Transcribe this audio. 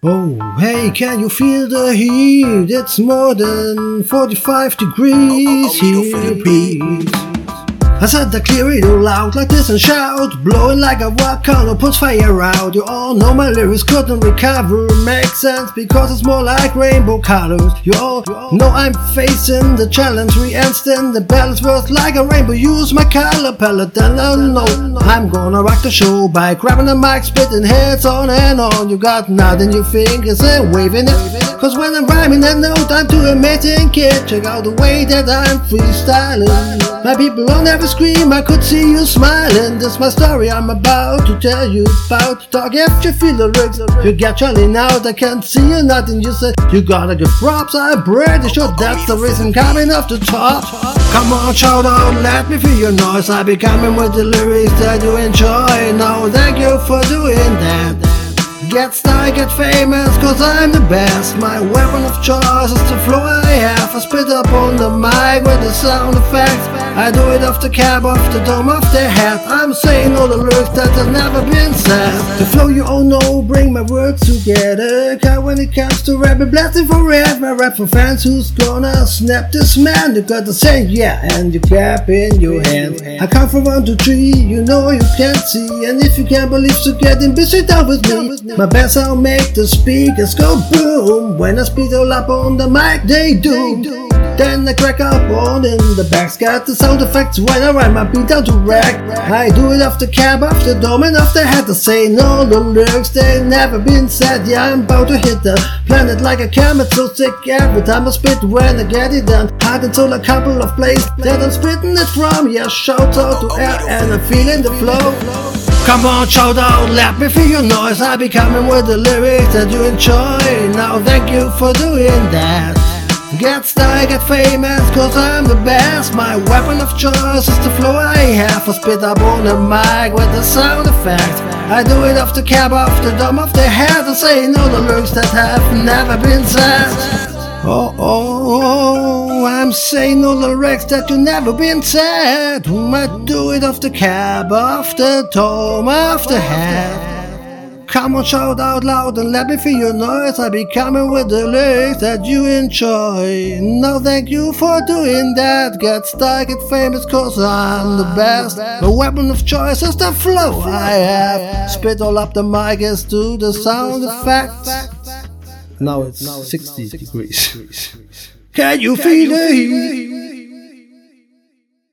Oh, hey, can you feel the heat? It's more than 45 degrees here. I said the clear it all out like this and shout. Blowing like a volcano puts fire out. You all know my lyrics couldn't recover. Makes sense because it's more like rainbow colors. You all know I'm facing the challenge. Re-instant the balance worth like a rainbow. Use my color palette and I know I'm gonna rock the show by grabbing the mic Spitting heads on and on. You got nothing your fingers and waving it. Cause when I'm rhyming I know I'm too amazing kid Check out the way that I'm freestyling. My people don't ever scream, I could see you smiling. That's my story I'm about to tell you about. Talk if you feel the lyrics. You get Charlie out, I can't see you nothing. You said you gotta give props. I'm pretty sure that's the reason coming off the top. Come on, shout out, let me feel your noise. I be coming with the lyrics that you enjoy. Now, thank you for doing that. Get star, get famous, cause I'm the best. My weapon of choice is the flow I have. I spit up on the mic with the sound effects. I do it off the cab, off the dome off the hat. I'm saying all the lyrics that have never been said. The flow you all know, bring my words together. Cause when it comes to rap, it blessing for rap. Rap for fans who's gonna snap this man. You got the same, yeah, and you cap in your hand. I come from one to three, you know you can't see. And if you can't believe, so get in busy down with me. My best I'll make the speakers go boom When I speed all up on the mic they do then I crack up on in the back, got the sound effects when I rhyme my beat down to rack. I do it off the cab, off the dome, and off the head. I say no, the lyrics they never been said. Yeah, I'm about to hit the planet like a comet, so sick every time I spit when I get it done. Hard until a couple of plays that I'm spitting it from. Yeah, shout out to air and I'm feeling the flow. Come on, shout out, let me feel your noise. I be coming with the lyrics that you enjoy. Now, thank you for doing that. Get star, get famous, cause I'm the best. My weapon of choice is the flow I have. I spit up on the mic with the sound effects. I do it off the cab, off the dome off the head, and saying all the lyrics that have never been said. Oh, oh, oh, I'm saying all the lyrics that you never been said. I do it off the cab, off the dome off the head. Come on, shout out loud and let me feel your noise. I'll be coming with the lyrics that you enjoy. No, thank you for doing that. Get stuck, get famous, cause I'm the best. The weapon of choice is the flow I have. Spit all up the mic as to the sound effects. Now it's 60 degrees. Can you feel the heat?